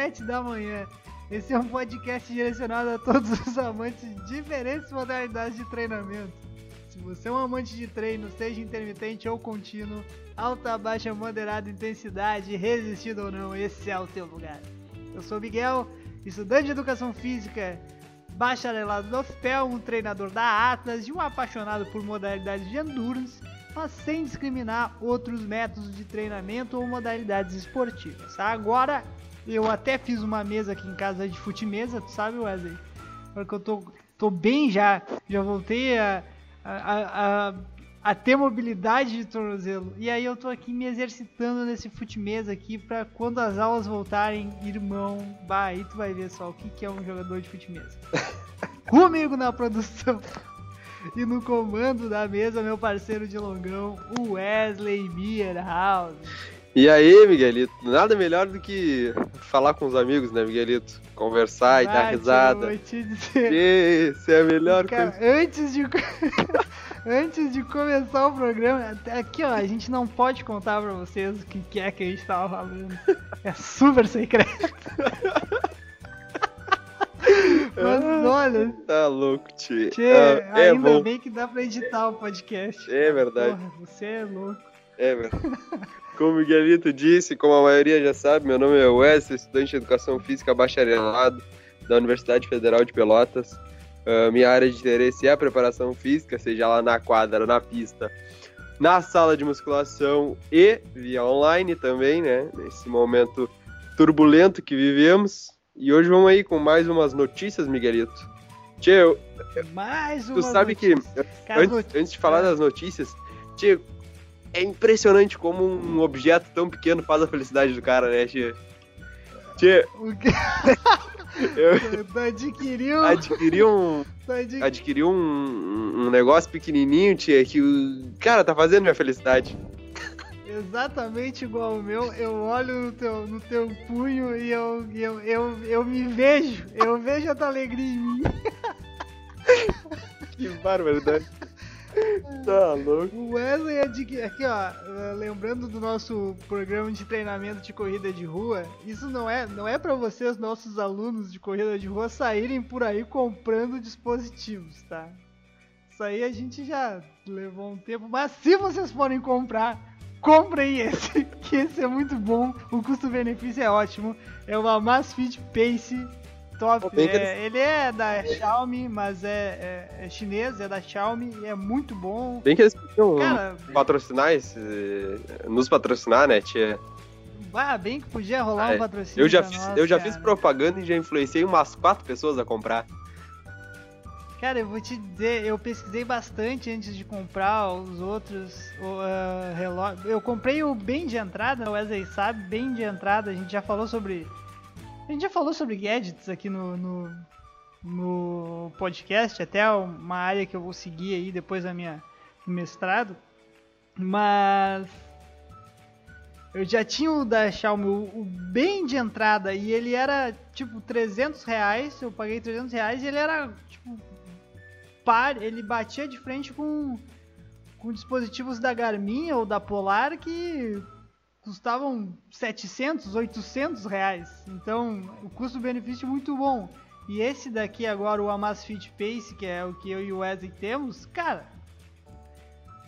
5h27 da manhã. Esse é um podcast direcionado a todos os amantes de diferentes modalidades de treinamento. Se você é um amante de treino, seja intermitente ou contínuo, alta, baixa, moderada, intensidade, resistido ou não, esse é o teu lugar. Eu sou Miguel, estudante de educação física, bacharelado no FPEL, um treinador da Atlas e um apaixonado por modalidades de endurance, mas sem discriminar outros métodos de treinamento ou modalidades esportivas. Agora, eu até fiz uma mesa aqui em casa de fute-mesa, tu sabe, Wesley? Porque eu tô, tô bem já, já voltei a, a, a, a ter mobilidade de tornozelo. E aí eu tô aqui me exercitando nesse fute-mesa aqui pra quando as aulas voltarem, irmão, bah, aí tu vai ver só o que, que é um jogador de fute-mesa. Comigo na produção e no comando da mesa, meu parceiro de longão, o Wesley Bierhaus. E aí, Miguelito, nada melhor do que falar com os amigos, né, Miguelito? Conversar e dar Ah, risada. eu vou te dizer. Esse é a melhor Cara, coisa. antes de antes de começar o programa, aqui ó, a gente não pode contar pra vocês o que que é que a gente tava falando. É super secreto. Mas olha, Tá louco, tio. tchê, Ah, é ainda bom. bem que dá pra editar o podcast. É verdade. Porra, você é louco. É, velho. Como o Miguelito disse, como a maioria já sabe, meu nome é Wesley, estudante de Educação Física bacharelado da Universidade Federal de Pelotas. Ah, minha área de interesse é a preparação física, seja lá na quadra, na pista, na sala de musculação e via online também, né? Nesse momento turbulento que vivemos. E hoje vamos aí com mais umas notícias, Miguelito. Tchê, eu- Mais uma tu sabe que notícia. Cara, antes, antes de falar das notícias, tia, é impressionante como um objeto tão pequeno faz a felicidade do cara, né, tia? Tia, eu adquiriu, adquiri um, tu adquiriu adquiri um, um negócio pequenininho, tia, que o cara tá fazendo minha felicidade. Exatamente igual o meu, eu olho no teu, no teu punho e eu, eu, eu, eu me vejo, eu vejo a tua alegria em mim. Que barbaridade. Tá louco. O Wesley adquiriu, aqui ó, lembrando do nosso programa de treinamento de corrida de rua, isso não é, não é para vocês, nossos alunos de corrida de rua, saírem por aí comprando dispositivos, tá? Isso aí a gente já levou um tempo, mas se vocês forem comprar, comprem esse, que esse é muito bom, o custo-benefício é ótimo, é o Amazfit Pace top, é, ele é da Xiaomi, mas é, é- é chinês, é da Xiaomi e é muito bom. Bem que eles podiam Cara, patrocinar esse, nos patrocinar, né, tia? ah, bem que podia rolar É, um patrocínio Eu já, fiz, nós, eu já cara. fiz propaganda e já influenciei umas quatro pessoas a comprar. Cara, eu vou te dizer, eu pesquisei bastante antes de comprar os outros o, relógios. Eu comprei o bem de entrada, o Wesley sabe, bem de entrada. A gente já falou sobre. A gente já falou sobre gadgets aqui no, no, no podcast, até uma área que eu vou seguir aí depois da minha do mestrado. Mas eu já tinha o da Xiaomi, o bem de entrada, e ele era tipo 300 reais. Eu paguei 300 reais e ele era tipo par, ele batia de frente com, com dispositivos da Garmin ou da Polar que custavam 700, 800 reais. Então, o custo-benefício é muito bom. E esse daqui agora, o Amazfit Pace, que é o que eu e o Wesley temos, cara,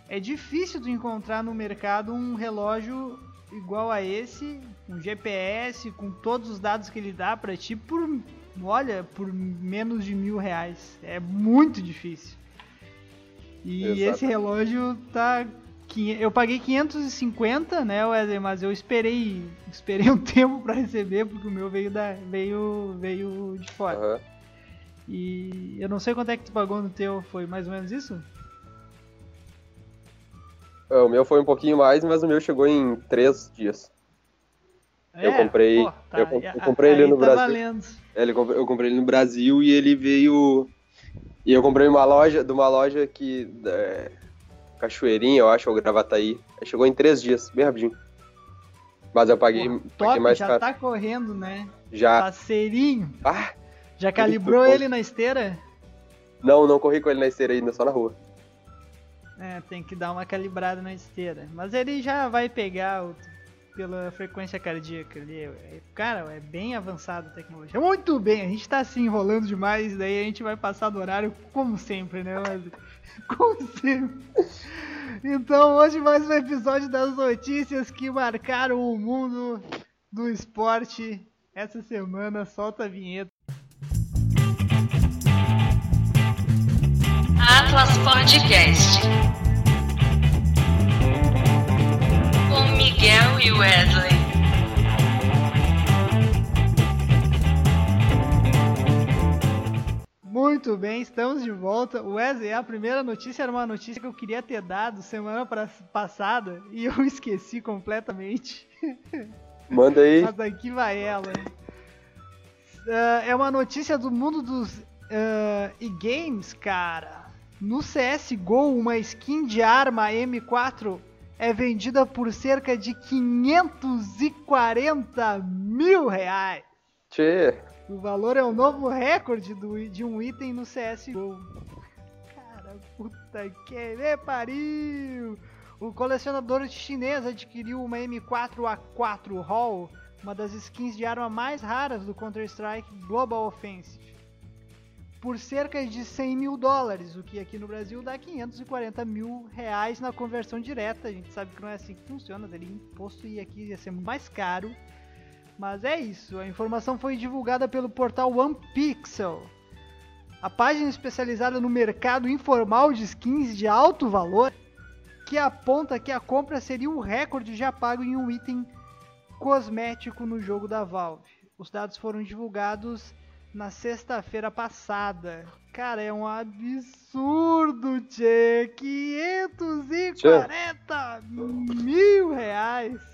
é difícil tu encontrar no mercado um relógio igual a esse, com GPS, com todos os dados que ele dá pra ti por, olha, por menos de mil reais. É muito difícil. E Exato. esse relógio tá eu paguei 550, né, Wesley, mas eu esperei, esperei um tempo pra receber porque o meu veio da veio veio de fora. Aham. E eu não sei quanto é que tu pagou no teu, foi mais ou menos isso? É, O meu foi um pouquinho mais, mas o meu chegou em três dias. Eu comprei- É, pô, tá, eu eu comprei ele no tá Brasil. valendo. É, eu comprei ele no Brasil e ele veio. E eu comprei uma loja, de uma loja que. É, Cachoeirinha, eu acho, ou Gravataí. Aí Chegou em três dias, bem rapidinho. Mas eu paguei, Pô, paguei top, mais já caro. tá correndo, né? Já. Parceirinho. Ah, Já calibrou ele na esteira? não, não corri com ele na esteira ainda, só na rua. É, tem que dar uma calibrada na esteira. Mas ele já vai pegar o, pela frequência cardíaca ali. É, cara, é bem avançado a tecnologia. Muito bem, a gente tá se enrolando demais, daí a gente vai passar do horário como sempre, né? Mas, sempre. Então, hoje mais um episódio das notícias que marcaram o mundo do esporte. Essa semana, solta a vinheta. Atlas Podcast. Com Miguel e Wesley. Muito bem, estamos de volta. Wesley, a primeira notícia era uma notícia que eu queria ter dado semana passada e eu esqueci completamente. Manda aí. Mas aqui vai ela. Uh, é uma notícia do mundo dos uh, e-games, cara. No CSGO, uma skin de arma M4 é vendida por cerca de 540 mil reais. Tchê. O valor é o novo recorde do, de um item no CSGO. Cara, puta que me pariu! O colecionador chinês adquiriu uma M4A4 Hall, uma das skins de arma mais raras do Counter-Strike Global Offensive por cerca de 100 mil dólares, o que aqui no Brasil dá 540 mil reais na conversão direta. A gente sabe que não é assim que funciona, daria imposto e aqui ia ser mais caro. Mas é isso, a informação foi divulgada pelo portal OnePixel. A página especializada no mercado informal de skins de alto valor, que aponta que a compra seria um recorde já pago em um item cosmético no jogo da Valve. Os dados foram divulgados na sexta-feira passada. Cara, é um absurdo, tchê! 540 mil reais!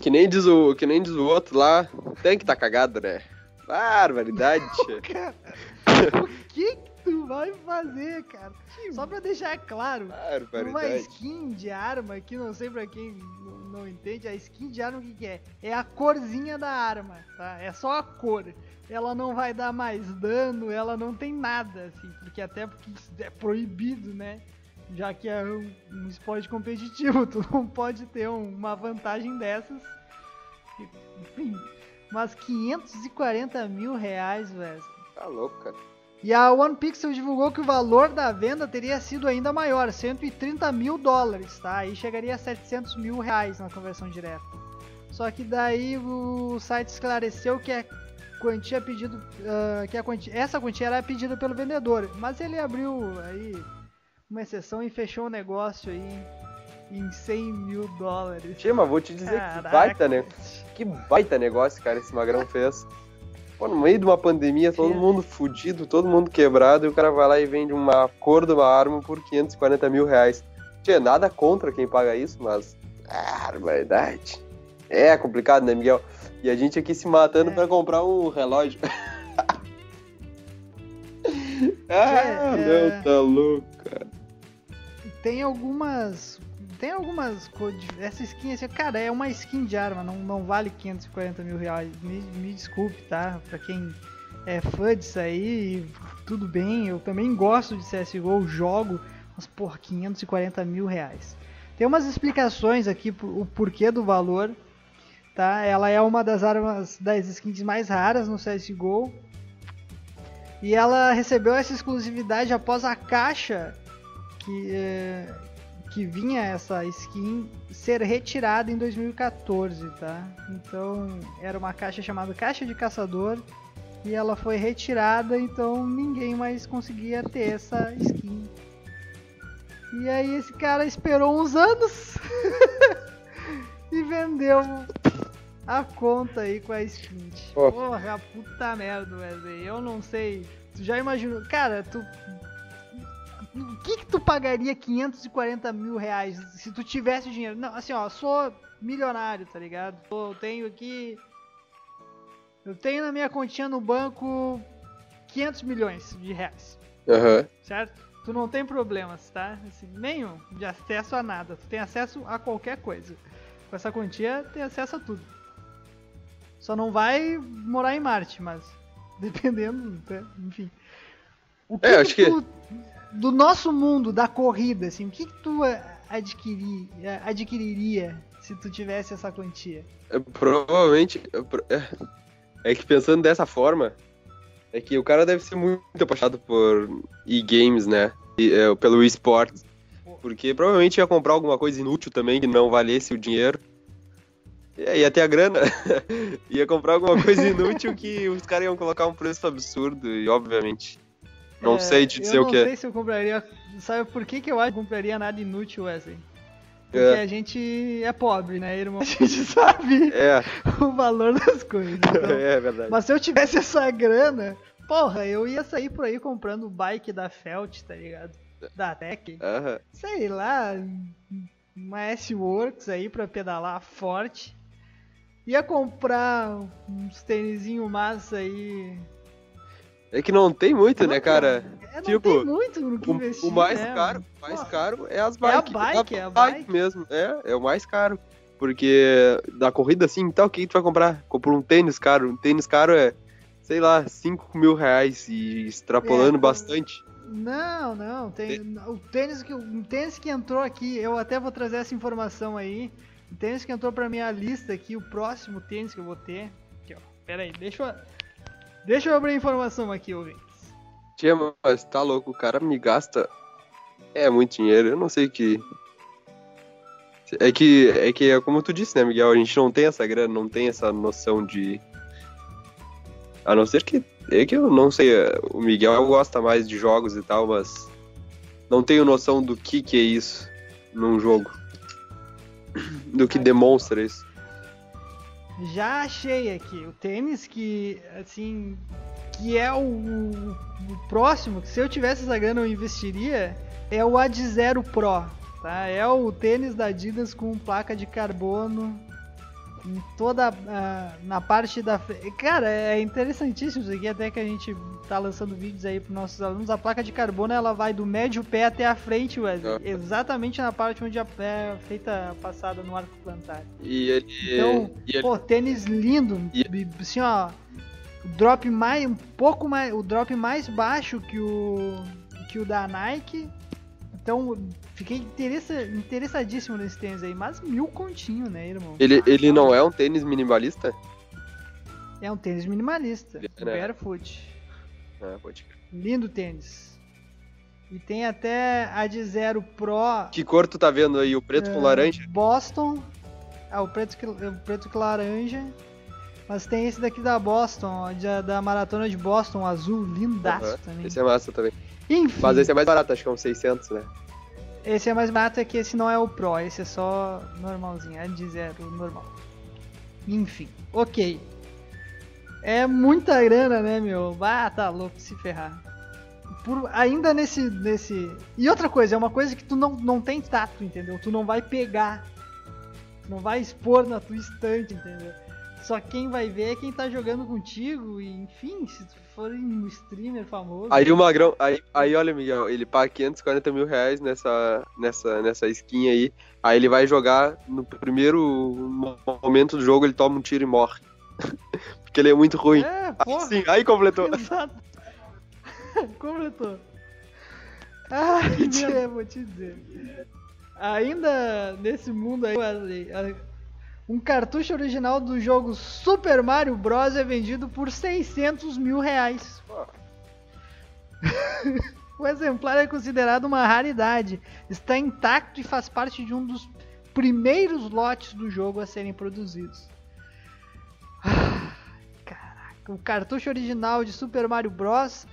Que nem, diz o, que nem diz o outro lá, tem que tá cagado, né? Barbaridade, o que que tu vai fazer, cara? Só pra deixar claro, uma skin de arma, que não sei pra quem não, entende, a skin de arma o que, que é? É a corzinha da arma, tá? É só a cor ela não vai dar mais dano, ela não tem nada, assim, porque até porque é proibido, né? Já que é um, um esporte competitivo, tu não pode ter um, uma vantagem dessas. Enfim, mas 540 mil reais, velho. Tá louco, cara. E a One Pixel divulgou que o valor da venda teria sido ainda maior, 130 mil dólares, tá? Aí chegaria a 700 mil reais na conversão direta. Só que daí o site esclareceu que é quantia pedido uh, que a quantia, essa quantia era pedida pelo vendedor, mas ele abriu aí uma exceção e fechou o negócio aí em 100 mil dólares. Mas vou te dizer Caraca. que baita, né? Que baita negócio, cara, esse magrão fez. Pô, no meio de uma pandemia, todo mundo fudido, todo mundo quebrado, e o cara vai lá e vende uma cor de uma arma por 540 mil reais. Tia, nada contra quem paga isso, mas. Ah, verdade. É complicado, né, Miguel? E a gente aqui se matando é. para comprar um relógio. ah, é, não, tá louco. Tem algumas. Tem algumas. Essa skin, assim, cara, é uma skin de arma, não, não vale 540 mil reais. Me, me desculpe, tá? Pra quem é fã disso aí, tudo bem. Eu também gosto de CSGO, jogo, mas por 540 mil reais. Tem umas explicações aqui, o porquê do valor tá? Ela é uma das armas das skins mais raras no CSGO. E ela recebeu essa exclusividade após a caixa que, é, que vinha essa skin ser retirada em 2014, tá? Então era uma caixa chamada Caixa de Caçador e ela foi retirada, então ninguém mais conseguia ter essa skin. E aí esse cara esperou uns anos e vendeu a conta aí com a Sprint. Oh. Porra, puta merda, Wesley. Eu não sei. Tu já imaginou? Cara, tu. O que que tu pagaria 540 mil reais se tu tivesse dinheiro? Não, assim, ó, sou milionário, tá ligado? Eu tenho aqui. Eu tenho na minha continha no banco 500 milhões de reais. Uhum. Certo? Tu não tem problemas, tá? Assim, nenhum de acesso a nada. Tu tem acesso a qualquer coisa. Com essa quantia, tem acesso a tudo. Só não vai morar em Marte, mas dependendo, né? enfim. O que é, acho que, tu... do nosso mundo da corrida, assim, o que, que tu adquirir, adquiriria se tu tivesse essa quantia? É, provavelmente. É, é que pensando dessa forma, é que o cara deve ser muito apaixonado por e-games, né? E, é, pelo esportes. Porque provavelmente ia comprar alguma coisa inútil também que não valesse o dinheiro. E ter a grana. ia comprar alguma coisa inútil que os caras iam colocar um preço absurdo e obviamente. Não é, sei te dizer o que é. Eu não sei se eu compraria. Sabe por que, que eu acho que eu compraria nada inútil, Wesley? Porque é. a gente é pobre, né, irmão? A gente sabe é. o valor das coisas. Então. É verdade. Mas se eu tivesse essa grana, porra, eu ia sair por aí comprando bike da Felt, tá ligado? Da Tech. Uhum. Sei lá, uma S-Works aí pra pedalar forte. Ia comprar uns tênisinho massa aí. É que não tem muito, não, né, cara? É, tipo, muito no que investir, o, mais né? caro, mais caro é as bikes. É a bike, é a bike. mesmo. É, é o mais caro. Porque da corrida assim, então, o que tu vai comprar? Compra um tênis caro. Um tênis caro é, sei lá, 5 mil reais e extrapolando é, bastante. Não, não. Tem, o tênis que, o tênis que entrou aqui, eu até vou trazer essa informação aí. O tênis que entrou pra minha lista aqui, o próximo tênis que eu vou ter. Aqui, ó. Pera aí, deixa eu. Deixa eu abrir a informação aqui, ouvintes. Tia, mas tá louco, o cara me gasta. É muito dinheiro, eu não sei que. É que, é que, é como tu disse, né, Miguel? A gente não tem essa grana, não tem essa noção de. A não ser que. É que eu não sei, o Miguel gosta mais de jogos e tal, mas. Não tenho noção do que, que é isso num jogo. Do que demonstra isso. Já achei aqui o tênis que, assim, que é o, o, o, próximo, que se eu tivesse essa grana eu investiria, é o Ad Zero Pro, tá? É o tênis da Adidas com placa de carbono em toda uh, na parte da cara é interessantíssimo isso aqui até que a gente tá lançando vídeos aí para nossos alunos. A placa de carbono ela vai do médio pé até a frente Wesley. Uhum. exatamente na parte onde é feita a passada no arco plantar. E ele então e pô tênis lindo. E... assim ó o drop mais um pouco mais o drop mais baixo que o que o da Nike. Então Fiquei interessa, interessadíssimo nesse tênis aí, mas mil continho, né, irmão? Ele, ele não é um tênis minimalista? É um tênis minimalista, é, né? barefoot. Ah, pode Lindo tênis. E tem até a de Zero Pro. Que cor tu tá vendo aí? O preto com é, laranja? Boston. Ah, o preto, o preto com laranja. Mas tem esse daqui da Boston, da maratona de Boston, azul, lindaço uhum. também. Esse é massa também. Enfim. Mas esse é mais barato, acho que é uns 600, né? Esse é mais barato, é que esse não é o Pro, esse é só normalzinho, é de zero, normal. Enfim, ok. É muita grana, né, meu? Ah, tá louco, se ferrar. Por, ainda nesse, nesse. E outra coisa, é uma coisa que tu não, não tem tato, entendeu? Tu não vai pegar. Tu não vai expor na tua estante, entendeu? Só quem vai ver é quem tá jogando contigo, e enfim, se tu for um streamer famoso. Aí o Magrão, aí, aí olha, Miguel, ele paga 540 mil reais nessa, nessa, nessa skin aí. Aí ele vai jogar, no primeiro momento do jogo, ele toma um tiro e morre. Porque ele é muito ruim. É, porra. Aí, sim, aí completou. Exato. completou. Ai, tia, vou te dizer. Ainda nesse mundo aí, Wesley, um cartucho original do jogo Super Mario Bros. é vendido por 600 mil reais. o exemplar é considerado uma raridade. Está intacto e faz parte de um dos primeiros lotes do jogo a serem produzidos. caraca, o cartucho original de Super Mario Bros.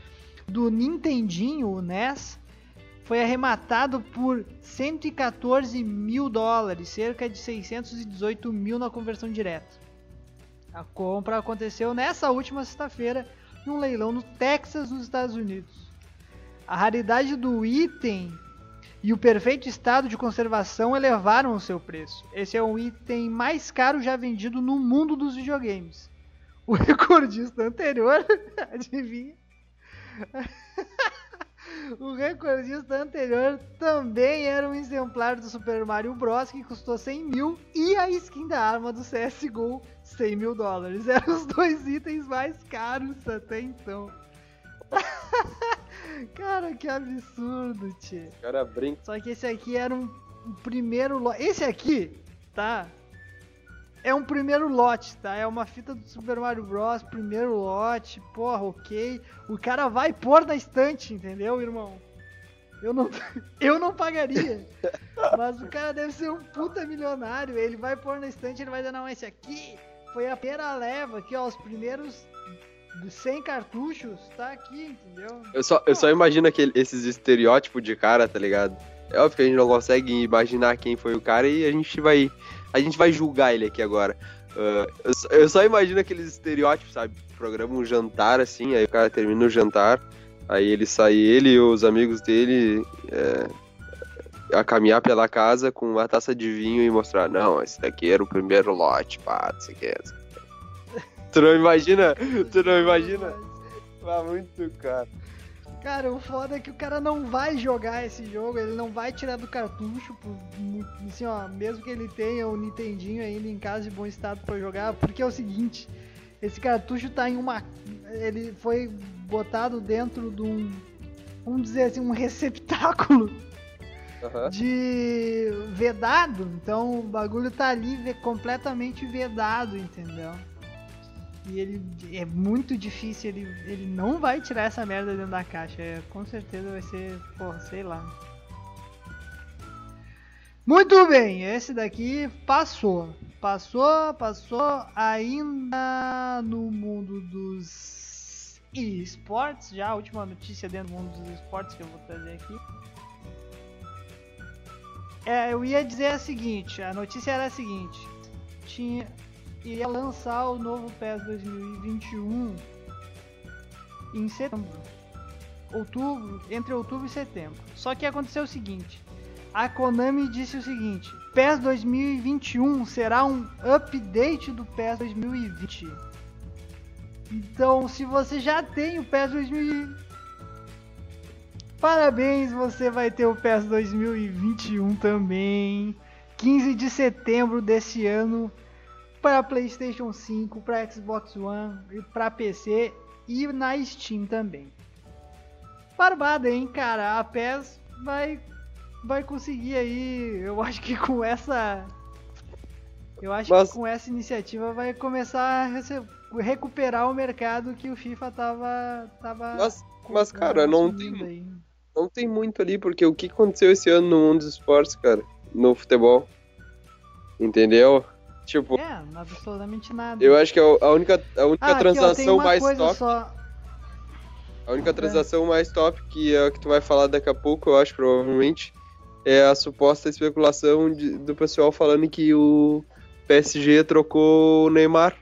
do Nintendinho, o NES, foi arrematado por 114 mil dólares, cerca de 618 mil na conversão direta. A compra aconteceu nessa última sexta-feira num leilão no Texas, nos Estados Unidos. A raridade do item e o perfeito estado de conservação elevaram o seu preço. Esse é o item mais caro já vendido no mundo dos videogames. O recordista anterior, adivinha? O recordista anterior também era um exemplar do Super Mario Bros. que custou 100 mil e a skin da arma do CSGO 100 mil dólares. Eram os dois itens mais caros até então. Cara, que absurdo, tio. Cara brinca. Só que esse aqui era um, primeiro lote. Esse aqui, tá? É um primeiro lote, tá? É uma fita do Super Mario Bros. Primeiro lote, porra, ok. O cara vai pôr na estante, entendeu, irmão? Eu não, eu não pagaria. Mas o cara deve ser um puta milionário. Ele vai pôr na estante, ele vai dizer, não, esse aqui foi a primeira leva, aqui, ó, os primeiros dos 100 cartuchos, tá aqui, entendeu? Eu só, eu só imagino aquele, esses estereótipos de cara, tá ligado? É óbvio que a gente não consegue imaginar quem foi o cara e a gente vai. A gente vai julgar ele aqui agora. Uh, eu, só, eu, só, imagino aqueles estereótipos, sabe? Programa um jantar assim, aí o cara termina o jantar, aí ele sai, ele e os amigos dele é, a caminhar pela casa com uma taça de vinho e mostrar, não, esse daqui era o primeiro lote, pá, não sei o que. Tu não imagina? Tu não imagina? Ah, muito caro. Cara, o foda é que o cara não vai jogar esse jogo, ele não vai tirar do cartucho, assim, ó, mesmo que ele tenha o Nintendinho ainda em casa de bom estado para jogar, porque é o seguinte, esse cartucho tá em uma ele foi botado dentro de um vamos dizer assim, um receptáculo uhum. de vedado, então o bagulho tá ali completamente vedado, entendeu? E ele é muito difícil, ele, ele não vai tirar essa merda dentro da caixa. É, com certeza vai ser, porra, sei lá. Muito bem, esse daqui passou. Passou, passou ainda no mundo dos esportes. Já a última notícia dentro do mundo dos esportes que eu vou trazer aqui. É, eu ia dizer a seguinte, a notícia era a seguinte. Tinha, iria lançar o novo PES 2021 em setembro. Outubro, entre outubro e setembro. Só que aconteceu o seguinte: a Konami disse o seguinte: PES 2021 será um update do PES 2020. Então, se você já tem o PES 2020, parabéns, você vai ter o PES 2021 também. 15 de setembro desse ano para PlayStation 5, para Xbox One, para PC e na Steam também. Barbada, hein, cara? A PES vai vai conseguir aí, eu acho que com essa eu acho mas, que com essa iniciativa vai começar a recuperar o mercado que o FIFA tava tava Mas, mas cara, não tem aí. não tem muito ali porque o que aconteceu esse ano no mundo dos esportes, cara, no futebol? Entendeu? Tipo. É, absolutamente nada. Eu acho que é a única, a única ah, transação aqui, ó, mais top. Só... A única transação é. mais top, que é a que tu vai falar daqui a pouco, eu acho, provavelmente, é a suposta especulação de, do pessoal falando que o PSG trocou o Neymar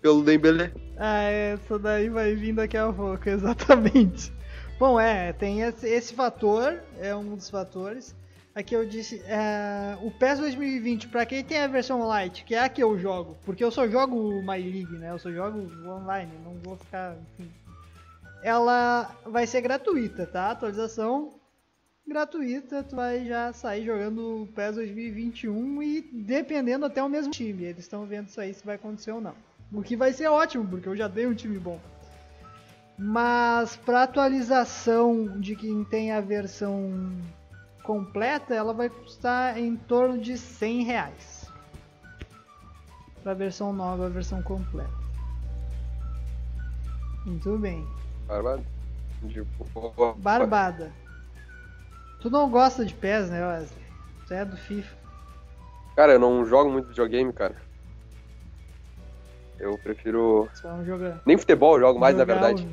pelo Dembélé. Ah, essa daí vai vir daqui a pouco, exatamente. Bom, é, tem esse, esse fator, é um dos fatores. Aqui eu disse, é, o PES 2020, para quem tem a versão light, que é a que eu jogo, porque eu só jogo My League, né? Eu só jogo online, não vou ficar, enfim. Ela vai ser gratuita, tá? Atualização gratuita, tu vai já sair jogando o PES 2021 e dependendo até o mesmo time. Eles estão vendo isso aí se vai acontecer ou não. O que vai ser ótimo, porque eu já tenho um time bom. Mas para atualização de quem tem a versão completa, ela vai custar em torno de 100 reais. Para a versão nova, a versão completa. Muito bem. Barbada. Barbada. Tu não gosta de PES, né, Wesley? Tu é do FIFA. Cara, eu não jogo muito videogame, cara. Eu prefiro. Só não joga... Nem futebol eu jogo mais, na verdade.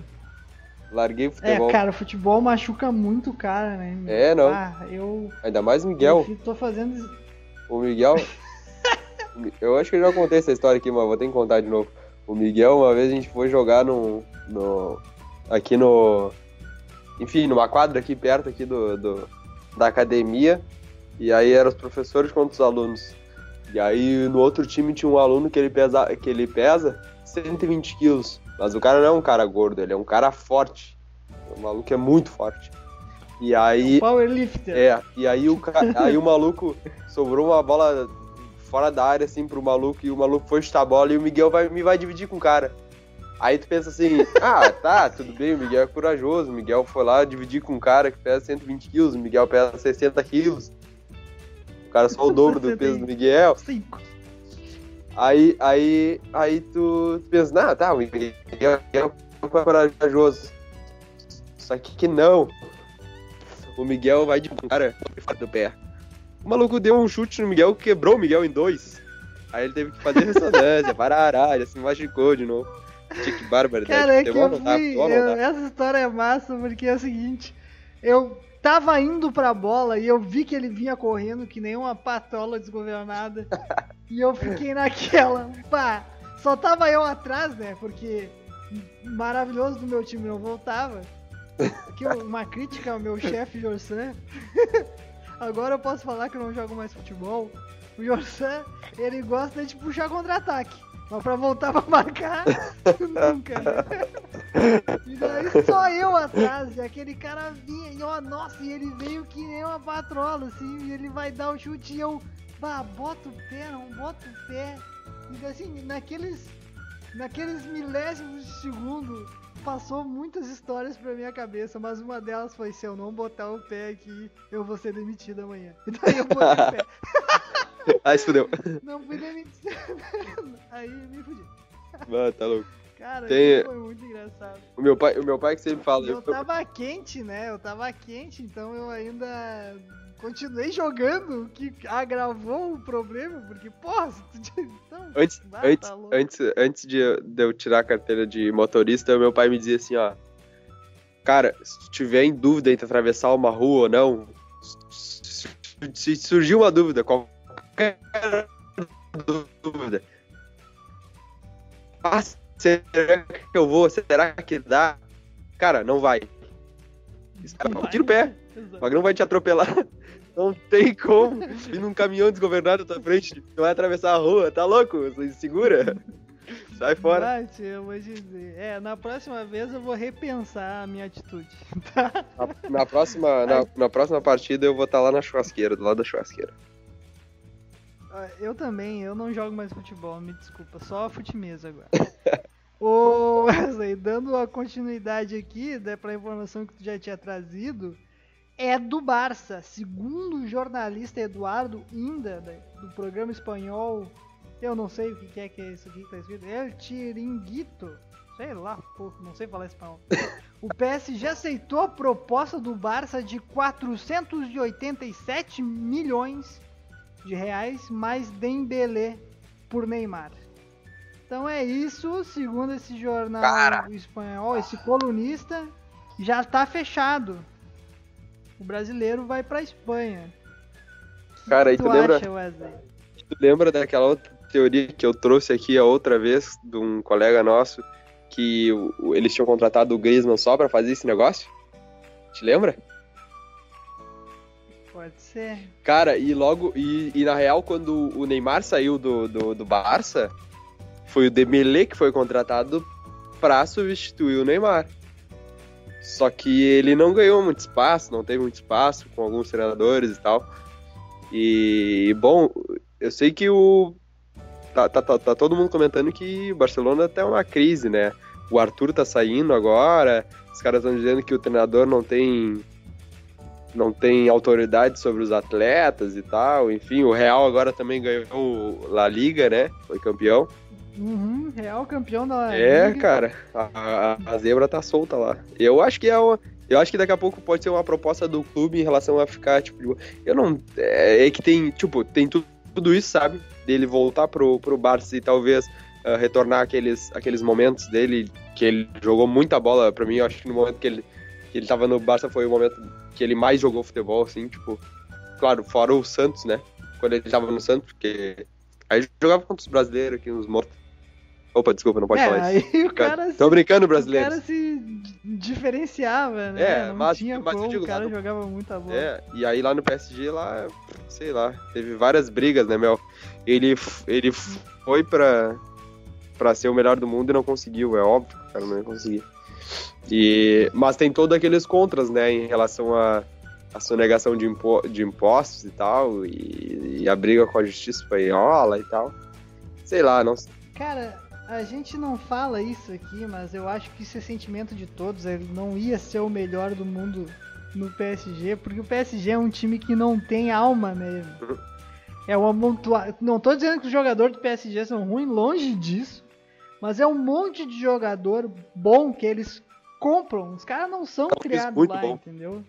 Larguei o futebol. É, cara, o futebol machuca muito o cara, né? É, não. Ah, eu. Ainda mais o Miguel. Eu tô fazendo. O Miguel. eu acho que eu já contei essa história aqui, mas vou ter que contar de novo. O Miguel, uma vez a gente foi jogar no. no aqui no. Enfim, numa quadra aqui perto aqui do, do da academia. E aí eram os professores contra os alunos. E aí no outro time tinha um aluno que ele pesa, que ele pesa 120 quilos. Mas o cara não é um cara gordo, ele é um cara forte. O maluco é muito forte. E aí. É um powerlifter. É, e aí o, aí o maluco sobrou uma bola fora da área, assim, pro maluco, e o maluco foi chutar a bola e o Miguel vai, me vai dividir com o cara. Aí tu pensa assim, ah, tá, tudo bem, o Miguel é corajoso, o Miguel foi lá dividir com um cara que pesa 120 quilos, o Miguel pesa 60 quilos. O cara só o dobro do peso do Miguel. Cinco. Aí, aí, aí tu pensa, não, tá, o Miguel é corajoso. Só que, que não. O Miguel vai de cara fora do pé. O maluco deu um chute no Miguel, quebrou o Miguel em dois. Aí ele teve que fazer ressonância, parar, ele se machucou de novo. Que barbaridade. Cara, é que eu fui, eu- essa história é massa porque é o seguinte, eu tava indo pra bola e eu vi que ele vinha correndo que nem uma patola desgovernada. E eu fiquei naquela, pá, só tava eu atrás, né, porque maravilhoso do meu time não voltava, que uma crítica ao meu chefe Jorsan, agora eu posso falar que eu não jogo mais futebol, o Jorsan, ele gosta de puxar contra-ataque. Mas pra voltar pra marcar, nunca. né? E daí só eu atrás, e aquele cara vinha, e ó, nossa, e ele veio que nem uma patrola, assim, e ele vai dar o chute e eu, pá, bota o pé, não bota o pé. E assim, naqueles, naqueles milésimos de segundo, passou muitas histórias pra minha cabeça, mas uma delas foi, se eu não botar o pé aqui, eu vou ser demitido amanhã. E daí eu botei o pé. Aí se fudeu. Não fui demitido. Aí me fudi. Mano, tá louco. Cara, Tem- isso foi muito engraçado. O meu pai, o meu pai que sempre fala. Eu eu- tava quente, né? Eu tava quente, então eu ainda continuei jogando, que agravou o problema, porque, porra, se tu... então, Antes, antes, tá louco. antes, antes de, de eu tirar a carteira de motorista, meu pai me dizia assim, ó. Cara, se tu tiver em dúvida entre atravessar uma rua ou não, se, se surgir uma dúvida, qualquer dúvida. Ah, será que eu vou? Será que dá? Cara, não vai. Vai. Tira o pé. O Exato. Magrão vai te atropelar. Não tem como. Ir num caminhão desgovernado à tua frente. Tu vai atravessar a rua. Tá louco? Segura. Sai fora. Vai, tio, eu vou dizer. É, na próxima vez eu vou repensar a minha atitude, tá? Na, na próxima, na, na próxima partida eu vou estar lá na churrasqueira, do lado da churrasqueira. Ah, Eu também, eu não jogo mais futebol, me desculpa, só futimesa agora. Ô Wesley, dando a continuidade aqui, né, pra informação que tu já tinha trazido, é do Barça. Segundo o jornalista Eduardo Inda, do programa espanhol, eu não sei o que é que é isso aqui que tá escrito, El Chiringuito, sei lá, pô, não sei falar espanhol. O PSG aceitou a proposta do Barça de 487 milhões de reais mais Dembélé por Neymar. Então é isso, segundo esse jornal Cara. espanhol, esse colunista, já tá fechado. O brasileiro vai pra Espanha. Que Cara, e tu tu lembra- acha, Wesley? Tu lembra daquela outra teoria que eu trouxe aqui a outra vez de um colega nosso que eles tinham contratado o Griezmann só pra fazer esse negócio? Te lembra? Pode ser. Cara, e logo. E, e na real, quando o Neymar saiu do, do, do Barça, foi o Dembélé que foi contratado pra substituir o Neymar. Só que ele não ganhou muito espaço, não teve muito espaço com alguns treinadores e tal. E, bom, eu sei que o. Tá, tá, tá, tá todo mundo comentando que o Barcelona tá uma crise, né? O Arthur tá saindo agora, os caras estão dizendo que o treinador não tem não tem autoridade sobre os atletas e tal. Enfim, o Real agora também ganhou La Liga, né? Foi campeão. Uhum, Real campeão da É, Liga. cara, a, a- zebra tá solta lá. Eu acho que é uma. Eu acho que daqui a pouco pode ser uma proposta do clube em relação a ficar, tipo, eu não. É, é que tem, tipo, tem tu- tudo isso, sabe? Dele voltar pro, pro Barça e talvez ah, retornar aqueles, aqueles momentos dele que ele jogou muita bola. Pra mim, eu acho que no momento que ele, que ele tava no Barça foi o momento que ele mais jogou futebol, assim, tipo. Claro, fora o Santos, né? Quando ele tava no Santos, porque. Aí jogava contra os brasileiros aqui, uns mortos. Opa, desculpa, não pode é, falar isso. aí o cara se Tô brincando, O brasileiro. cara se diferenciava, né? É, não mas- tinha mas como, digo, o cara no- jogava muita bola. É, e aí lá no PSG, lá, sei lá, teve várias brigas, né, Mel? Ele, ele foi pra, pra ser o melhor do mundo e não conseguiu, é óbvio o cara não ia conseguir. E, mas tem todos aqueles contras, né, em relação a, a sonegação de, impo, de impostos e tal, e, e a briga com a justiça espanhola e tal. Sei lá, não Cara, A gente não fala isso aqui, mas eu acho que isso é sentimento de todos. Ele não ia ser o melhor do mundo no PSG, porque o PSG é um time que não tem alma mesmo. É um amontoado. Não tô dizendo que os jogadores do PSG são ruins, longe disso. Mas é um monte de jogador bom que eles compram. Os caras não são Campos criados lá, bom. entendeu?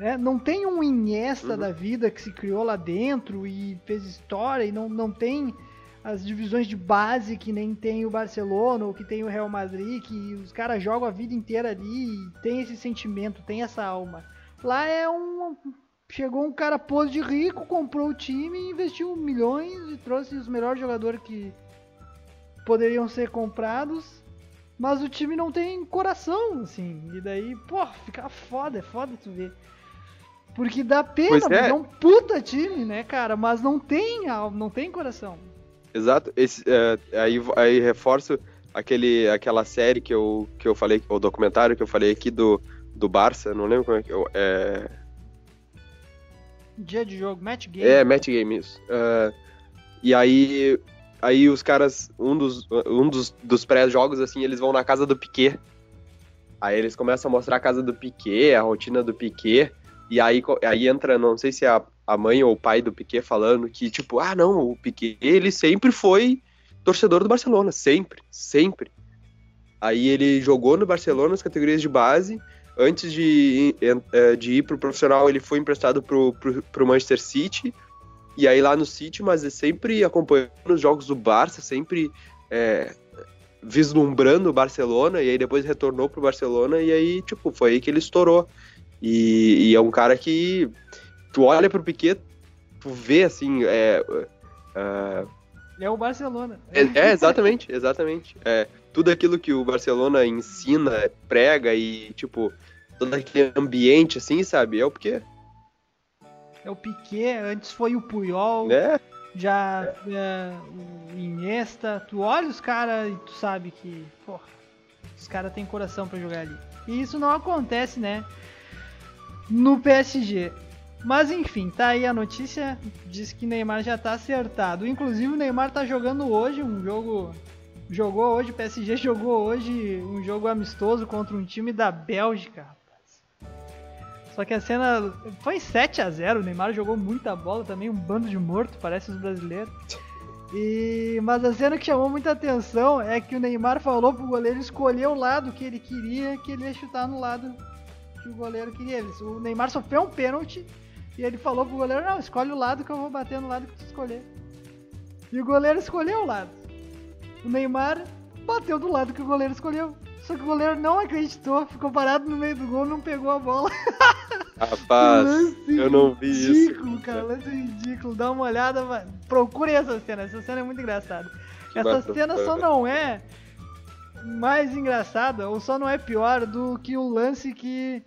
É, não tem um Iniesta Uhum. da vida que se criou lá dentro e fez história e não, não tem as divisões de base que nem tem o Barcelona ou que tem o Real Madrid, que os caras jogam a vida inteira ali e tem esse sentimento, tem essa alma. Lá é um. Chegou um cara pôs de rico, comprou o time, investiu milhões e trouxe os melhores jogadores que poderiam ser comprados. Mas o time não tem coração, assim. E daí, pô, fica foda, é foda tu ver. Porque dá pena, Pois porque é. é um puta time, né, cara? Mas não tem alma, não tem coração. Exato. Esse, é, aí, aí reforço aquele, aquela série que eu, que eu falei, o documentário que eu falei aqui do, do Barça, não lembro como é que eu, é, Dia de jogo, match game. é Match Game isso. É, e aí, aí os caras, um dos, um dos, dos pré-jogos assim, eles vão na casa do Piquet. Aí eles começam a mostrar a casa do Piquet, a rotina do Piquet. E aí, aí entra, não sei se é a, a mãe ou o pai do Piquet falando que, tipo, ah, não, o Piquet, ele sempre foi torcedor do Barcelona, sempre, sempre. Aí ele jogou no Barcelona nas categorias de base. Antes de, eh, de ir pro profissional, ele foi emprestado pro, pro, pro Manchester City. E aí lá no City, mas é sempre acompanhando os jogos do Barça, sempre é, vislumbrando o Barcelona. E aí depois retornou pro Barcelona. E aí, tipo, foi aí que ele estourou. E, e é um cara que tu olha pro Piquet, tu vê assim, é, é, É o Barcelona. é, é, exatamente, exatamente. É, tudo aquilo que o Barcelona ensina, prega e, tipo, todo aquele ambiente, assim, sabe? É o Piquet, É o Piquet, antes foi o Puyol, né? já é, o Iniesta. Tu olha os caras e tu sabe que, porra, os caras têm coração pra jogar ali. E isso não acontece, né? No PSG. Mas enfim, tá aí a notícia. Diz que Neymar já tá acertado. Inclusive o Neymar tá jogando hoje um jogo. Jogou hoje, o PSG jogou hoje um jogo amistoso contra um time da Bélgica. Só que a cena foi 7 a 0 o Neymar jogou muita bola também, um bando de morto, parece os brasileiros. E mas a cena que chamou muita atenção é que o Neymar falou pro goleiro escolher o lado que ele queria, que ele ia chutar no lado que o goleiro queria. O Neymar sofreu um pênalti e ele falou pro goleiro: "Não, escolhe o lado que eu vou bater no lado que tu escolher". E o goleiro escolheu o lado. O Neymar bateu do lado que o goleiro escolheu. Só que o goleiro não acreditou, ficou parado no meio do gol, não pegou a bola. Rapaz, Lance eu não vi isso. ridículo, cara, lance ridículo. Dá uma olhada, mano. procure essa cena, essa cena é muito engraçada. Que Essa bacana. cena só não é mais engraçada, ou só não é pior do que o lance que.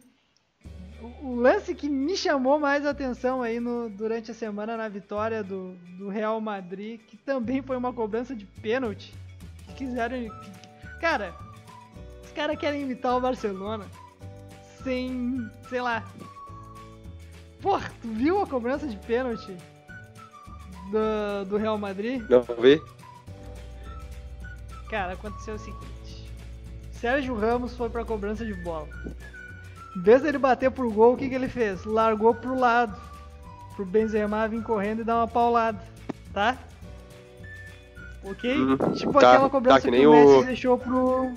O o lance que me chamou mais atenção aí no, durante a semana na vitória do, do Real Madrid, que também foi uma cobrança de pênalti. Que quiseram. que- cara, os caras querem imitar o Barcelona sem. sei lá. Porra, tu viu a cobrança de pênalti do, do Real Madrid? Não vi? Cara, aconteceu o seguinte: Sérgio Ramos foi pra cobrança de bola. Em vez dele bater pro gol, o que, que ele fez? Largou pro lado. Pro Benzema vir correndo e dar uma paulada. Tá? Ok? Uhum. Tipo Tá, aquela cobrança tá, que que, o Messi o- deixou pro.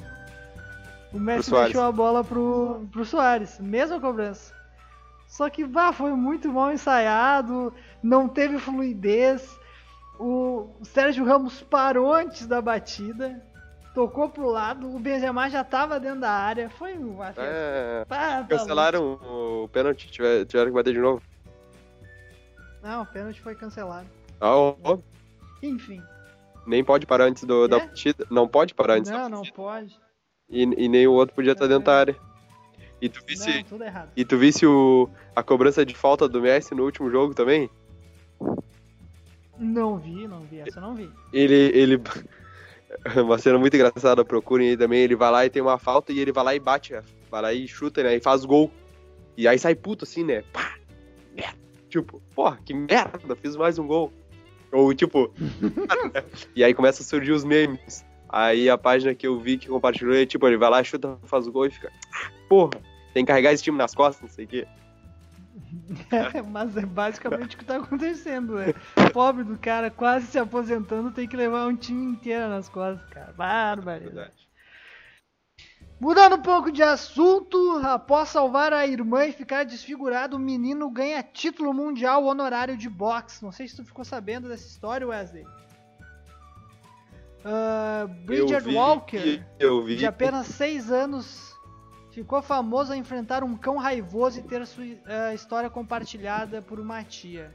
O Messi Suárez. deixou a bola pro, pro Soares. Mesma cobrança. Só que, vá, foi muito mal ensaiado, não teve fluidez. O Sérgio Ramos parou antes da batida, tocou pro lado, o Benzema já tava dentro da área. Foi uma festa. É, Tá, tá cancelaram o pênalti, tiver- tiveram que bater de novo. Não, o pênalti foi cancelado. Ah, ó, Enfim. nem pode parar antes do, da É? partida. Não pode parar antes da Não, não partida. pode. E, e nem o outro podia estar dentro da área. E tu visse, Não, tudo errado. e tu visse o, a cobrança de falta do Messi no último jogo também? Não vi, não vi, essa eu não vi. Ele. ele uma cena muito engraçada, procurem aí também. Ele vai lá e tem uma falta e ele vai lá e bate, né? vai lá e chuta, né? E faz gol. E aí sai puto assim, né? Pá, merda. Tipo, porra, que merda, fiz mais um gol. Ou tipo. e aí começa a surgir os memes. Aí a página que eu vi que compartilhou é tipo, ele vai lá, chuta, faz o gol e fica. Porra, tem que carregar esse time nas costas, não sei o quê. É, mas é basicamente o que tá acontecendo, né? Pobre do cara, quase se aposentando, tem que levar um time inteiro nas costas, cara. Verdade. Mudando um pouco de assunto, após salvar a irmã e ficar desfigurado, o menino ganha título mundial honorário de boxe. Não sei se tu ficou sabendo dessa história, Wesley. Ah, Bridget Walker, Eu vi. de apenas 6 anos, ficou famoso a enfrentar um cão raivoso e ter sua eh, história compartilhada por uma tia.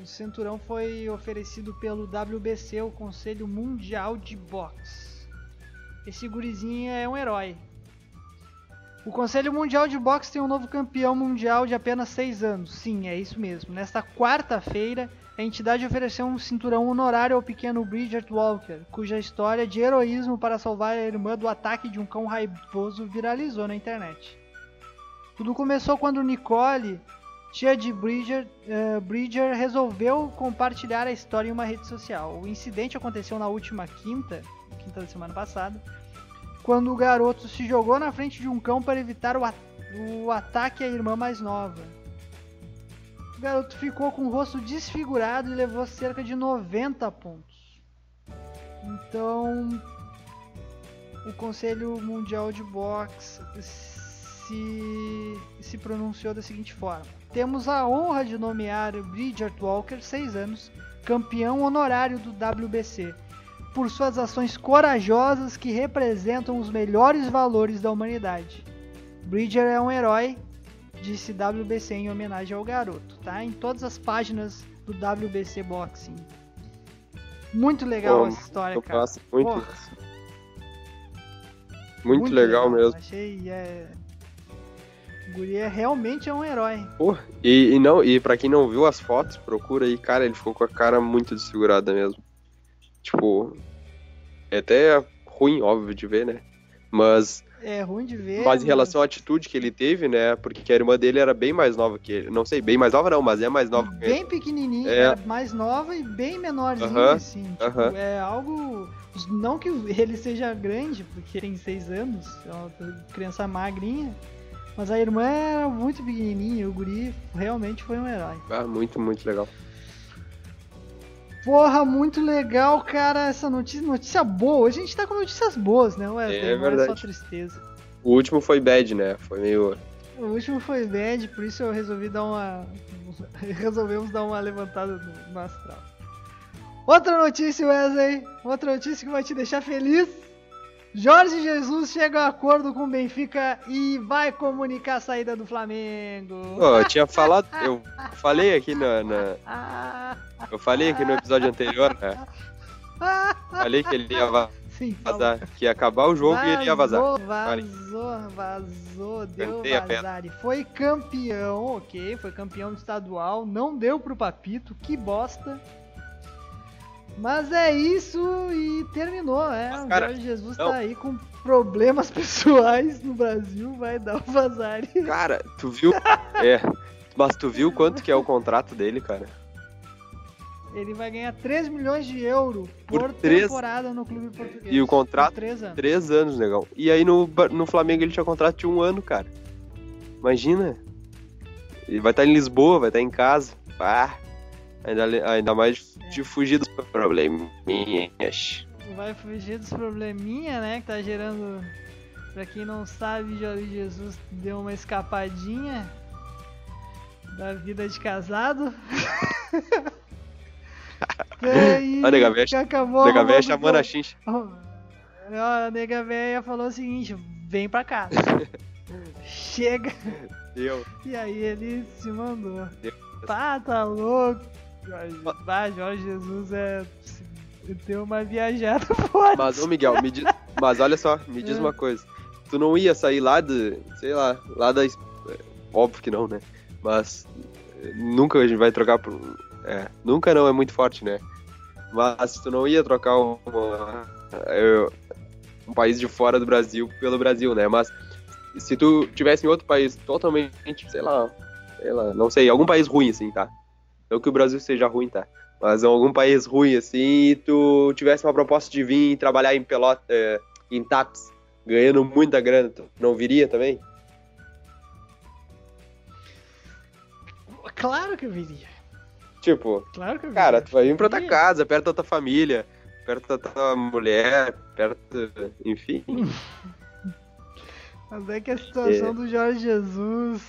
O cinturão foi oferecido pelo WBC, o Conselho Mundial de Boxe. Esse gurizinho é um herói. O Conselho Mundial de Boxe tem um novo campeão mundial de apenas 6 anos. Sim, é isso mesmo. Nesta quarta-feira, a entidade ofereceu um cinturão honorário ao pequeno Bridget Walker, cuja história de heroísmo para salvar a irmã do ataque de um cão raivoso viralizou na internet. Tudo começou quando Nicole, tia de Bridger, eh, Bridger, resolveu compartilhar a história em uma rede social. O incidente aconteceu na última quinta, quinta da semana passada, quando o garoto se jogou na frente de um cão para evitar o, a- o ataque à irmã mais nova. O garoto ficou com o rosto desfigurado e levou cerca de 90 pontos. Então, o Conselho Mundial de Boxe se, se pronunciou da seguinte forma: Temos a honra de nomear Bridget Walker, 6 anos, campeão honorário do WBC, por suas ações corajosas que representam os melhores valores da humanidade. Bridger é um herói, disse WBC em homenagem ao garoto, tá? Em todas as páginas do WBC Boxing. Muito legal Pô, essa história, cara. muito Porra. isso. Muito, legal, mesmo. Achei, é... O guri é, realmente é um herói. Porra, e, e não, e pra quem não viu as fotos, procura aí, cara, ele ficou com a cara muito desfigurada mesmo. Tipo, é até ruim, óbvio, de ver, né? Mas, É ruim de ver. mas em relação à atitude que ele teve, né? Porque a irmã dele era bem mais nova que ele. Não sei, bem mais nova não, mas é mais nova. Bem pequenininha, É. mais nova e bem menorzinha, Aham, assim. Tipo, aham. é algo. Não que ele seja grande, porque tem seis anos, é uma criança magrinha. Mas a irmã era muito pequenininha, o guri realmente foi um herói. Ah, muito, muito legal. Porra, muito legal, cara, essa notícia, notícia boa. A gente tá com notícias boas, né, Wesley? É Não é só verdade. tristeza. O último foi bad, né? Foi meio. O último foi bad, por isso eu resolvi dar uma. Resolvemos dar uma levantada no, no astral. Outra notícia, Wesley. Outra notícia que vai te deixar feliz. Jorge Jesus chega a acordo com o Benfica e vai comunicar a saída do Flamengo. Eu tinha falado. Eu falei aqui na. na- eu falei aqui no episódio anterior, né? Falei que ele ia falou. vazar. Que ia acabar o jogo e ele ia vazar. Vazou, vazou, vazou, deu Cantei vazar. E foi campeão, ok, foi campeão estadual, não deu pro Papito, que bosta. Mas é isso e terminou, é. Mas, o cara, Jorge Jesus não. tá aí com problemas pessoais no Brasil, vai dar o vazar. Cara, tu viu? É. Mas tu viu quanto que é o contrato dele, cara? Ele vai ganhar 3 milhões de euros por, Por três- temporada no clube português. E o contrato? Por 3 anos. Três anos, negão. E aí no, no Flamengo ele tinha contrato de um ano, cara. Imagina. Ele vai estar em Lisboa, vai estar em casa. Ah, ainda, ainda mais de fugir dos probleminhas. vai fugir dos probleminha, né? Que tá gerando. Pra quem não sabe, Jorge Jesus deu uma escapadinha da vida de casado. e aí, A nega véia- acabou Nega véia chamando a Xincha. A nega véia falou o seguinte: vem pra cá. Chega. Deu. E aí ele se mandou. Deus. Pá, tá louco. Jorge, bah, Jorge Jesus é. Deu uma viajada forte. Mas, ô Miguel, me diz, mas olha só, me diz É. uma coisa. Tu não ia sair lá de, sei lá, lá da... é, Óbvio que não, né? Mas é, nunca a gente vai trocar por... É, nunca não é muito forte, né? Mas tu não ia trocar uma, é, um país de fora do Brasil pelo Brasil, né? Mas se tu tivesse em outro país totalmente, sei lá, sei lá, não sei, algum país ruim assim, tá? Não que o Brasil seja ruim, tá? Mas em algum país ruim, assim, e tu tivesse uma proposta de vir trabalhar em pelota, é, em TAPS, ganhando muita grana, tu não viria também? Claro que eu viria. Tipo, Claro que eu viria. cara, tu vai vir pra tua casa, perto da tua família, perto da tua mulher, perto. Enfim. Mas é que a situação do Jorge Jesus.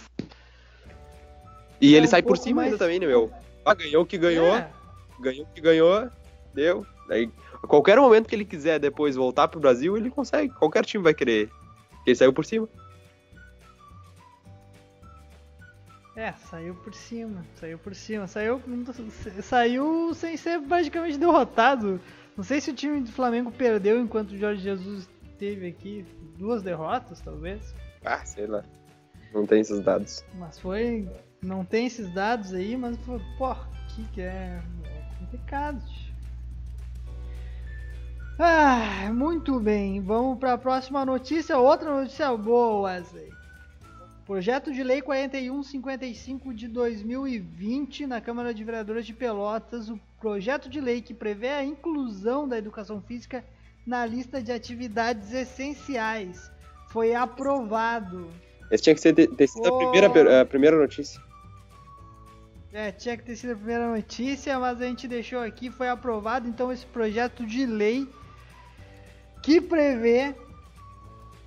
E É ele um sai por cima mais- ainda também, né, meu? Ah, ganhou o que ganhou, É, ganhou o que ganhou, deu. Daí, a qualquer momento que ele quiser depois voltar pro Brasil, ele consegue. Qualquer time vai querer. Porque ele saiu por cima. é, saiu por cima. Saiu por cima. Saiu, saiu sem ser praticamente derrotado. Não sei se o time do Flamengo perdeu enquanto o Jorge Jesus esteve aqui. Duas derrotas, talvez. Ah, sei lá. Não tem esses dados. Mas foi. Não tem esses dados aí, mas pô, que que é, é complicado. Ah, muito bem. Vamos para a próxima notícia. Outra notícia boa, Wesley. Projeto de Lei 4155 de 2020 na Câmara de Vereadores de Pelotas. O projeto de lei que prevê a inclusão da educação física na lista de atividades essenciais foi aprovado. Esse tinha que ser, ter, ter sido a primeira, a primeira notícia. É, tinha que ter sido a primeira notícia, mas a gente deixou aqui, foi aprovado então esse projeto de lei que prevê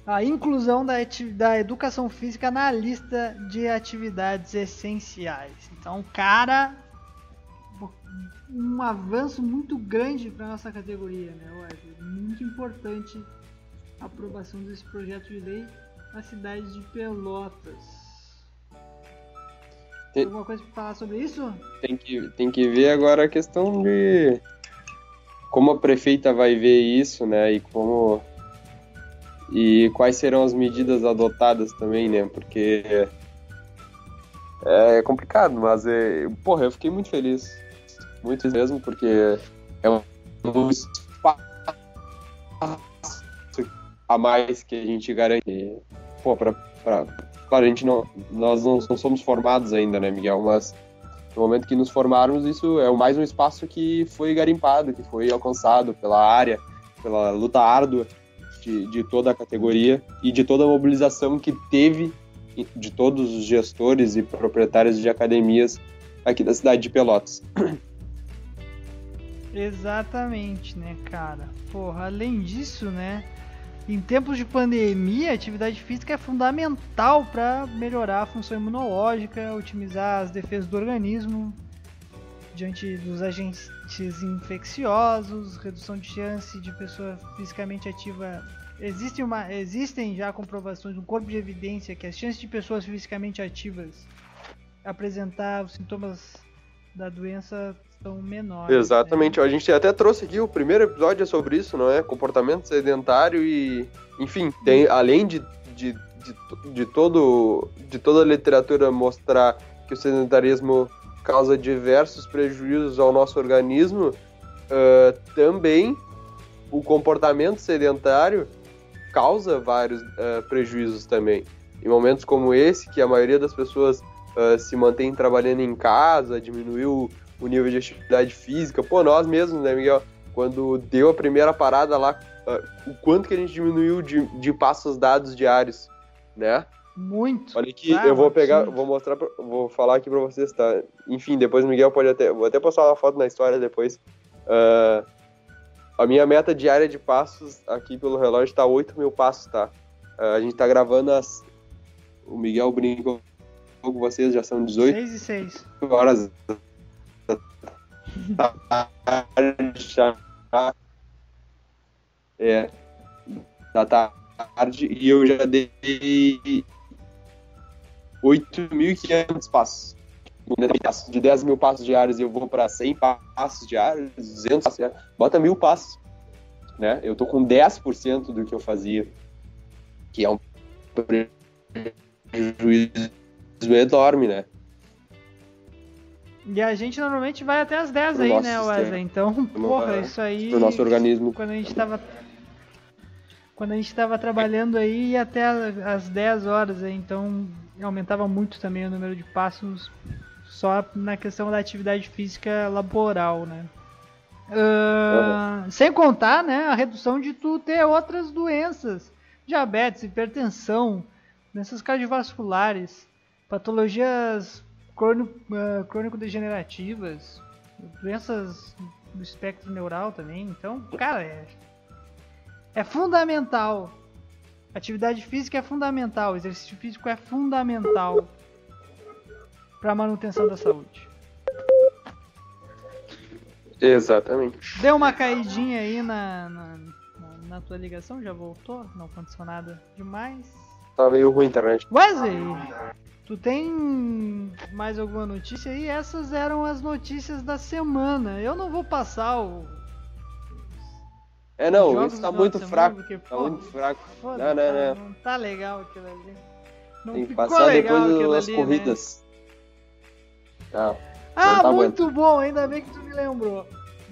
a inclusão da, da educação física na lista de atividades essenciais. Então, cara, um avanço muito grande para nossa categoria, né, Wesley? Muito importante a aprovação desse projeto de lei na cidade de Pelotas. Tem- Alguma coisa para falar sobre isso? Tem que, tem que ver agora a questão de como a prefeita vai ver isso, né? E como. E quais serão as medidas adotadas também, né? Porque. É complicado, mas é, porra, eu fiquei muito feliz. Muito mesmo, porque é um um espaço a mais que a gente garante. Pô, pra, pra, claro, a gente não. Nós não, não somos formados ainda, né, Miguel? Mas no momento que nos formarmos, isso é mais um espaço que foi garimpado, que foi alcançado pela área, pela luta árdua de, de toda a categoria e de toda a mobilização que teve de todos os gestores e proprietários de academias aqui da cidade de Pelotas. Exatamente, né, cara? Porra, além disso, né? Em tempos de pandemia, a atividade física é fundamental para melhorar a função imunológica, otimizar as defesas do organismo diante dos agentes infecciosos, redução de chance de pessoa fisicamente ativa. Existe uma, existem já comprovações no corpo de evidência que as chances de pessoas fisicamente ativas apresentar os sintomas da doença são menores. né? Exatamente, a gente até trouxe aqui o primeiro episódio sobre isso, não é? Comportamento sedentário e, enfim, tem além de, de, de, de todo de toda a literatura mostrar que o sedentarismo causa diversos prejuízos ao nosso organismo, ah, também o comportamento sedentário causa vários ah, prejuízos também. Em momentos como esse, que a maioria das pessoas ah, se mantém trabalhando em casa, diminuiu o nível de atividade física. Pô, nós mesmos, né, Miguel? Quando deu a primeira parada lá, ah, o quanto que a gente diminuiu de, de passos dados diários, né? Muito. Olha aqui, Ah, eu vou pegar, vou mostrar, vou falar aqui pra vocês, tá? Enfim, depois o Miguel pode até, vou até postar uma foto na história depois. Ah, a minha meta diária de passos aqui pelo relógio tá 8 mil passos, tá? Ah, a gente tá gravando as. O Miguel brincou com vocês, já são 18 6 e 6. horas. É, da tarde e eu já dei 8.500 passos. De 10 mil passos diários eu vou para 100 passos diários, 200 passos diários. Bota mil passos. Né? Eu tô com 10% do que eu fazia, que é um prejuízo enorme, né? E a gente normalmente vai até as 10 Pro aí, né, sistema. Wesley? Então, porra, é, isso aí. Pro nosso organismo. Quando a gente tava. Quando a gente tava trabalhando aí, ia até as 10 horas aí, então aumentava muito também o número de passos só na questão da atividade física laboral, né? Uh, Sem contar, né, a redução de tu ter outras doenças, diabetes, hipertensão, doenças cardiovasculares, patologias uh, crônico-degenerativas, doenças do espectro neural também. Então, cara, é, é fundamental. Atividade física é fundamental, exercício físico é fundamental para manutenção da saúde. Exatamente. Deu uma caidinha aí na, na, na, na tua ligação, já voltou? Não aconteceu nada demais. Tá meio ruim a internet. Wesley, tu tem mais alguma notícia aí? Essas eram as notícias da semana. Eu não vou passar o. É, não, isso tá muito fraco. porque, Tá pô, muito fraco. foda, Não, não, não. não tá legal aquilo ali. Não Tem que passar legal depois das ali, né? corridas. Tá. Ah, Não tá muito bom, ainda bem que tu me lembrou.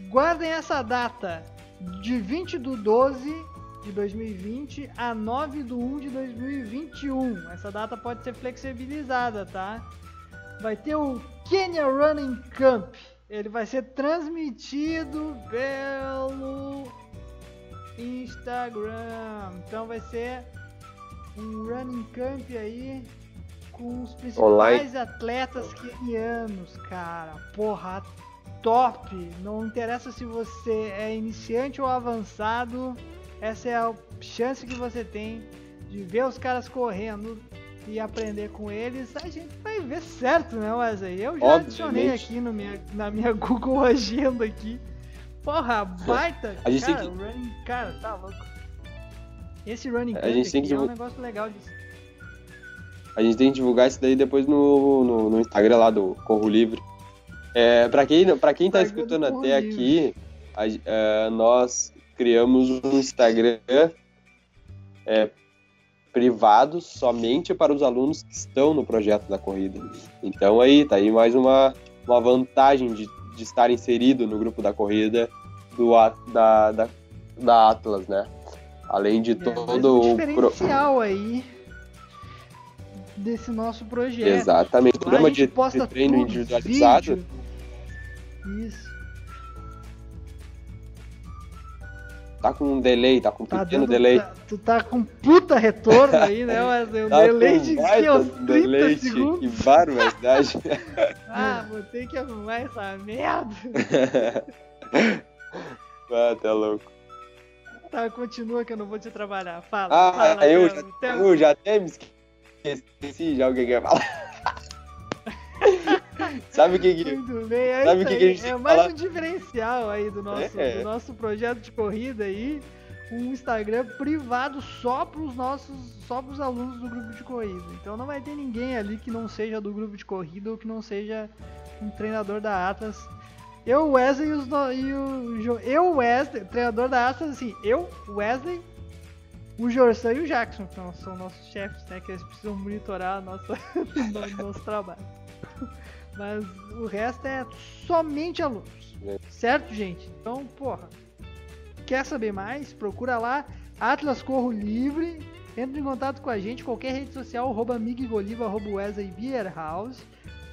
Guardem essa data, de 20 do 12 de 2020 a 9 do 1 de 2021. Essa data pode ser flexibilizada, tá? Vai ter o Kenya Running Camp. Ele vai ser transmitido pelo Instagram. Então vai ser um running camp aí com os principais Online. atletas kenianos, cara. Porra, top. Não interessa se você é iniciante ou avançado, essa é a chance que você tem de ver os caras correndo e aprender com eles. A gente vai ver certo, né, Wesley? Eu já adicionei Obviamente. aqui no minha, na minha Google Agenda aqui. Porra, baita. A gente tem cara, que- o running, cara, tá louco. Esse running A gente tem que é um negócio legal disso. A gente tem que divulgar isso daí depois no, no, no Instagram lá do Corro Livre. É, pra, quem, pra quem tá escutando até aqui, a é, nós criamos um Instagram é, privado somente para os alunos que estão no projeto da corrida. Então aí, tá aí mais uma, uma vantagem de, de estar inserido no grupo da corrida do, da, da, da Atlas, né? Além de É, todo o... pro- diferencial aí desse nosso projeto. Exatamente. Lá a Programa de, de treino tudo, individualizado. vídeo. Isso. Tá com um delay, tá com um Tá pequeno dando, delay. tá- tu tá com puta retorno aí, né? Mas um Tá delay de que, uns 30 delay, segundos. Que barbaridade. Ah, vou ter que arrumar essa merda. ah, tá louco. Tá, continua que eu não vou te trabalhar. Fala. Ah, fala, eu, já, Thiago. eu já até me esqueci já o que eu ia falar. Sabe o que que... Muito bem, é Sabe que que a gente é mais falar? um diferencial aí do nosso, É. do nosso projeto de corrida aí. Um Instagram privado só pros nossos, só pros alunos do grupo de corrida. Então não vai ter ninguém ali que não seja do grupo de corrida ou que não seja um treinador da Atlas. Eu, Wesley e, os e o Jo- eu, Wesley, treinador da Atlas, assim, eu, Wesley, o Jorsan e o Jackson, que são nossos chefes, né? Que eles precisam monitorar nossa, no- nosso trabalho. Mas o resto é somente alunos. É. Certo, gente? Então, porra. Quer saber mais? Procura lá Atlas Corro Livre. Entre em contato com a gente, qualquer rede social, arroba Miguel arroba Wesley Beerhouse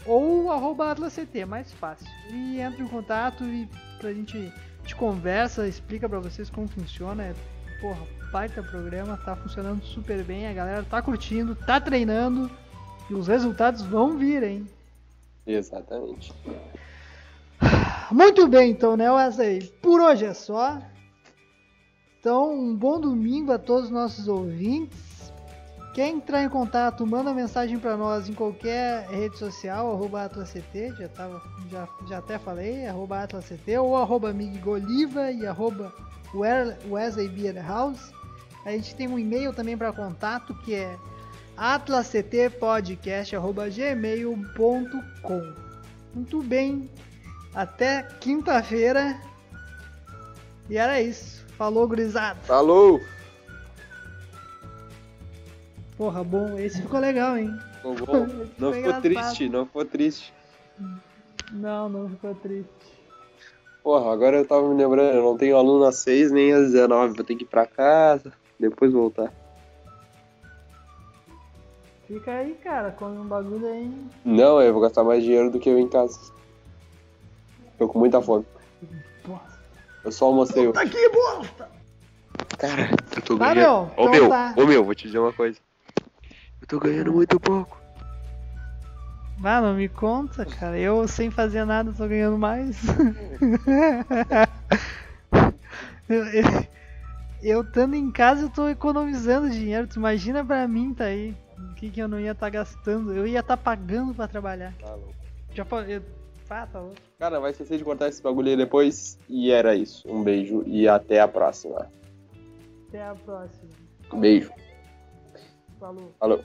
ou arroba AtlasCT, mais fácil. E entre em contato e pra gente, a gente conversa, explica pra vocês como funciona. É, porra, baita programa, tá funcionando super bem, a galera tá curtindo, tá treinando e os resultados vão vir, hein? Exatamente. Muito bem, então, né, Wesley? Por hoje é só. Então, um bom domingo a todos os nossos ouvintes. Quer entrar em contato, manda mensagem para nós em qualquer rede social, arroba AtlasCT, já, tava, já, já até falei, arroba AtlasCT, ou arroba Migueliva e arroba Wesley Beer House. A gente tem um e-mail também para contato que é atlasctpodcast.gmail.com Muito bem, até quinta-feira. E era isso. Falou, gurizada. Falou! Porra, bom. Esse ficou legal, hein? Ficou bom. Não foi ficou engraçado. triste, não ficou triste. Não, não ficou triste. Porra, agora eu tava me lembrando, eu não tenho aluno às 6 nem às 19, vou ter que ir pra casa, depois voltar. Fica aí, cara, come um bagulho aí. Não, eu vou gastar mais dinheiro do que eu em casa. Tô com muita fome. Nossa. Eu só almocei. Tá aqui, bosta! Cara, eu tô Tá, ganhando. meu, Ô então meu, tá. ô meu, vou te dizer uma coisa. Eu tô ganhando muito pouco. Ah, não me conta, cara. Eu sem fazer nada tô ganhando mais. eu, eu, eu estando em casa eu tô economizando dinheiro. Tu imagina pra mim, tá aí. O que, que eu não ia estar gastando? Eu ia estar pagando pra trabalhar. Tá louco. Já eu, ah, tá louco. Cara, vai esquecer de cortar esse bagulho aí depois. E era isso. Um beijo e até a próxima. Até a próxima. Beijo. Falou. Falou.